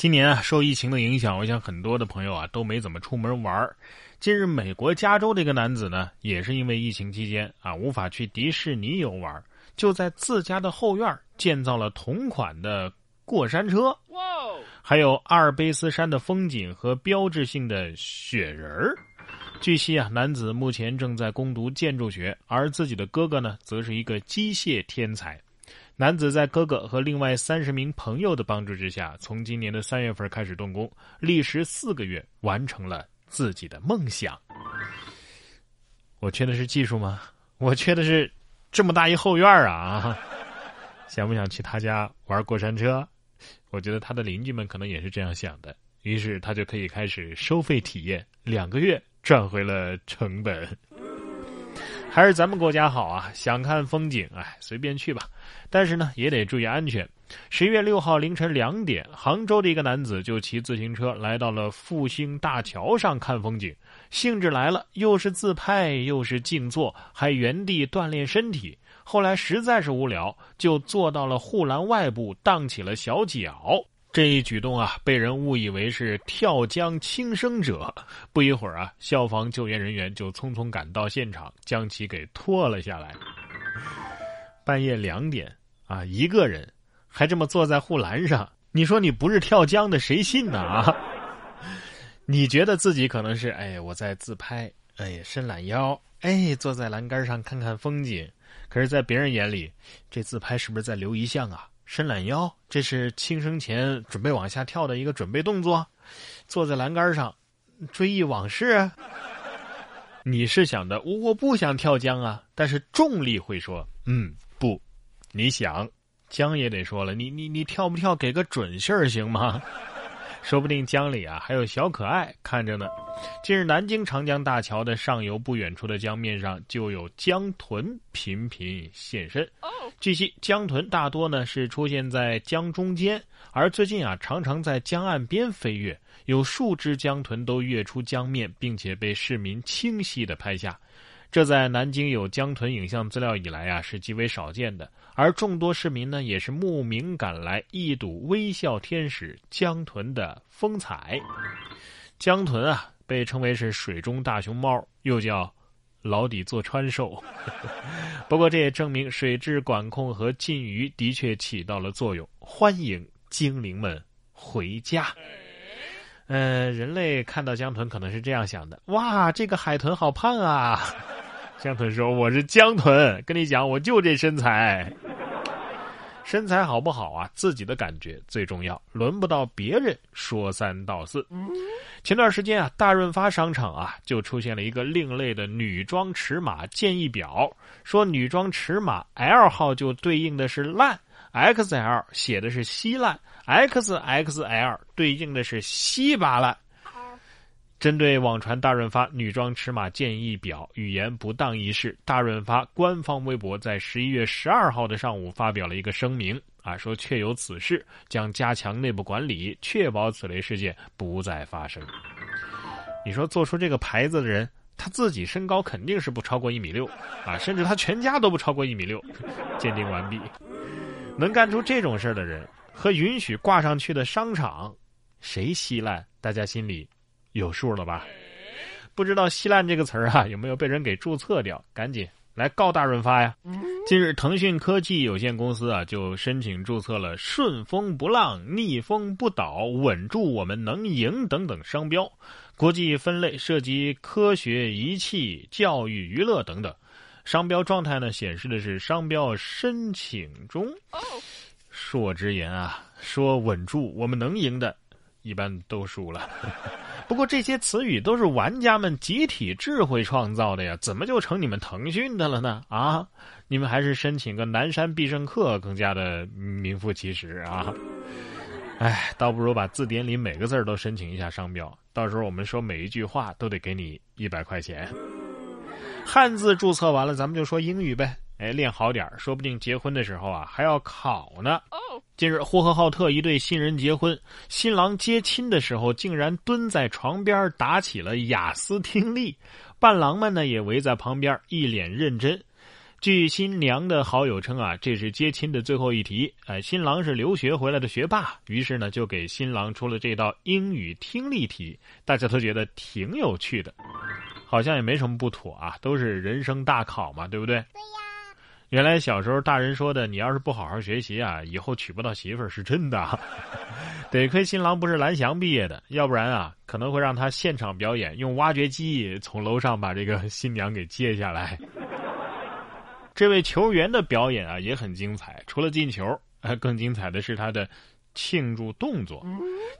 今年啊，受疫情的影响，我想很多的朋友啊都没怎么出门玩儿。近日，美国加州的一个男子呢，也是因为疫情期间啊无法去迪士尼游玩，就在自家的后院建造了同款的过山车，还有阿尔卑斯山的风景和标志性的雪人儿。据悉啊，男子目前正在攻读建筑学，而自己的哥哥呢，则是一个机械天才。男子在哥哥和另外三十名朋友的帮助之下，从今年的三月份开始动工，历时四个月完成了自己的梦想。我缺的是技术吗？我缺的是这么大一后院啊！想不想去他家玩过山车？我觉得他的邻居们可能也是这样想的，于是他就可以开始收费体验，两个月赚回了成本。还是咱们国家好啊！想看风景，哎，随便去吧。但是呢，也得注意安全。十一月六号凌晨两点，杭州的一个男子就骑自行车来到了复兴大桥上看风景，兴致来了，又是自拍，又是静坐，还原地锻炼身体。后来实在是无聊，就坐到了护栏外部，荡起了小脚。这一举动啊，被人误以为是跳江轻生者。不一会儿啊，消防救援人员就匆匆赶到现场，将其给拖了下来。半夜两点啊，一个人还这么坐在护栏上，你说你不是跳江的，谁信呢啊？你觉得自己可能是哎，我在自拍，哎，伸懒腰，哎，坐在栏杆上看看风景。可是，在别人眼里，这自拍是不是在留遗像啊？伸懒腰，这是轻生前准备往下跳的一个准备动作。坐在栏杆上，追忆往事。你是想的，我不想跳江啊。但是重力会说，嗯，不，你想，江也得说了，你你你跳不跳？给个准信儿行吗？说不定江里啊还有小可爱看着呢。近日，南京长江大桥的上游不远处的江面上就有江豚频频现身。据悉，江豚大多呢是出现在江中间，而最近啊常常在江岸边飞跃，有数只江豚都跃出江面，并且被市民清晰的拍下。这在南京有江豚影像资料以来啊是极为少见的。而众多市民呢，也是慕名赶来一睹微笑天使江豚的风采。江豚啊，被称为是水中大熊猫，又叫牢底坐穿兽。不过，这也证明水质管控和禁渔的确起到了作用。欢迎精灵们回家。呃，人类看到江豚可能是这样想的：哇，这个海豚好胖啊！江豚说：“我是江豚，跟你讲，我就这身材。”身材好不好啊？自己的感觉最重要，轮不到别人说三道四。前段时间啊，大润发商场啊就出现了一个另类的女装尺码建议表，说女装尺码 L 号就对应的是烂，XL 写的是稀烂，XXL 对应的是稀巴烂。针对网传大润发女装尺码建议表语言不当一事，大润发官方微博在十一月十二号的上午发表了一个声明，啊，说确有此事，将加强内部管理，确保此类事件不再发生。你说做出这个牌子的人，他自己身高肯定是不超过一米六，啊，甚至他全家都不超过一米六。鉴定完毕，能干出这种事儿的人和允许挂上去的商场，谁稀烂？大家心里。有数了吧？不知道“稀烂”这个词儿啊，有没有被人给注册掉？赶紧来告大润发呀！近日，腾讯科技有限公司啊就申请注册了“顺风不浪、逆风不倒、稳住我们能赢”等等商标，国际分类涉及科学仪器、教育、娱乐等等。商标状态呢显示的是商标申请中。恕我直言啊，说稳住我们能赢的，一般都输了。不过这些词语都是玩家们集体智慧创造的呀，怎么就成你们腾讯的了呢？啊，你们还是申请个南山必胜客更加的名副其实啊！哎，倒不如把字典里每个字都申请一下商标，到时候我们说每一句话都得给你一百块钱。汉字注册完了，咱们就说英语呗。哎，练好点说不定结婚的时候啊还要考呢。近日，呼和浩特一对新人结婚，新郎接亲的时候竟然蹲在床边打起了雅思听力，伴郎们呢也围在旁边一脸认真。据新娘的好友称啊，这是接亲的最后一题。哎，新郎是留学回来的学霸，于是呢就给新郎出了这道英语听力题。大家都觉得挺有趣的，好像也没什么不妥啊，都是人生大考嘛，对不对？对呀。原来小时候大人说的，你要是不好好学习啊，以后娶不到媳妇儿是真的。得亏新郎不是蓝翔毕业的，要不然啊，可能会让他现场表演，用挖掘机从楼上把这个新娘给接下来。这位球员的表演啊也很精彩，除了进球，更精彩的是他的庆祝动作。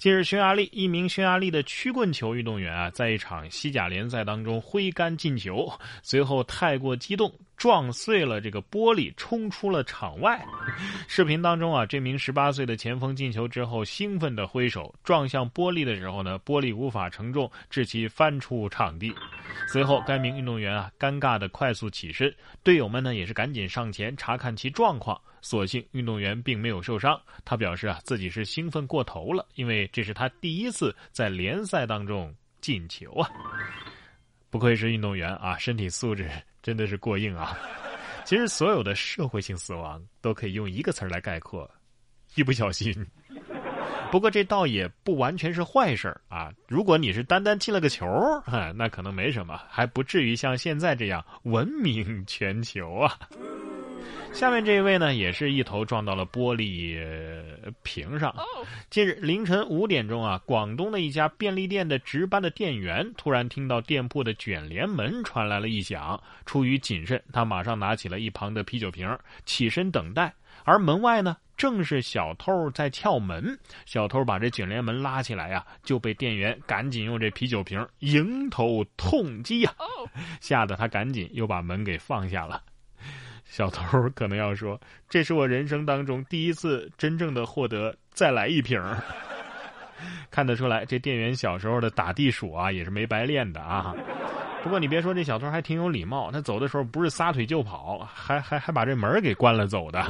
近日，匈牙利一名匈牙利的曲棍球运动员啊，在一场西甲联赛当中挥杆进球，随后太过激动。撞碎了这个玻璃，冲出了场外。视频当中啊，这名十八岁的前锋进球之后，兴奋地挥手撞向玻璃的时候呢，玻璃无法承重，致其翻出场地。随后，该名运动员啊，尴尬地快速起身，队友们呢也是赶紧上前查看其状况。所幸运动员并没有受伤。他表示啊，自己是兴奋过头了，因为这是他第一次在联赛当中进球啊。不愧是运动员啊，身体素质。真的是过硬啊！其实所有的社会性死亡都可以用一个词儿来概括：一不小心。不过这倒也不完全是坏事儿啊！如果你是单单进了个球，那可能没什么，还不至于像现在这样闻名全球啊。下面这一位呢，也是一头撞到了玻璃瓶上。近日凌晨五点钟啊，广东的一家便利店的值班的店员突然听到店铺的卷帘门传来了异响，出于谨慎，他马上拿起了一旁的啤酒瓶，起身等待。而门外呢，正是小偷在撬门。小偷把这卷帘门拉起来呀，就被店员赶紧用这啤酒瓶迎头痛击呀，吓得他赶紧又把门给放下了。小偷可能要说：“这是我人生当中第一次真正的获得再来一瓶。”看得出来，这店员小时候的打地鼠啊，也是没白练的啊。不过你别说，这小偷还挺有礼貌，他走的时候不是撒腿就跑，还还还把这门给关了走的。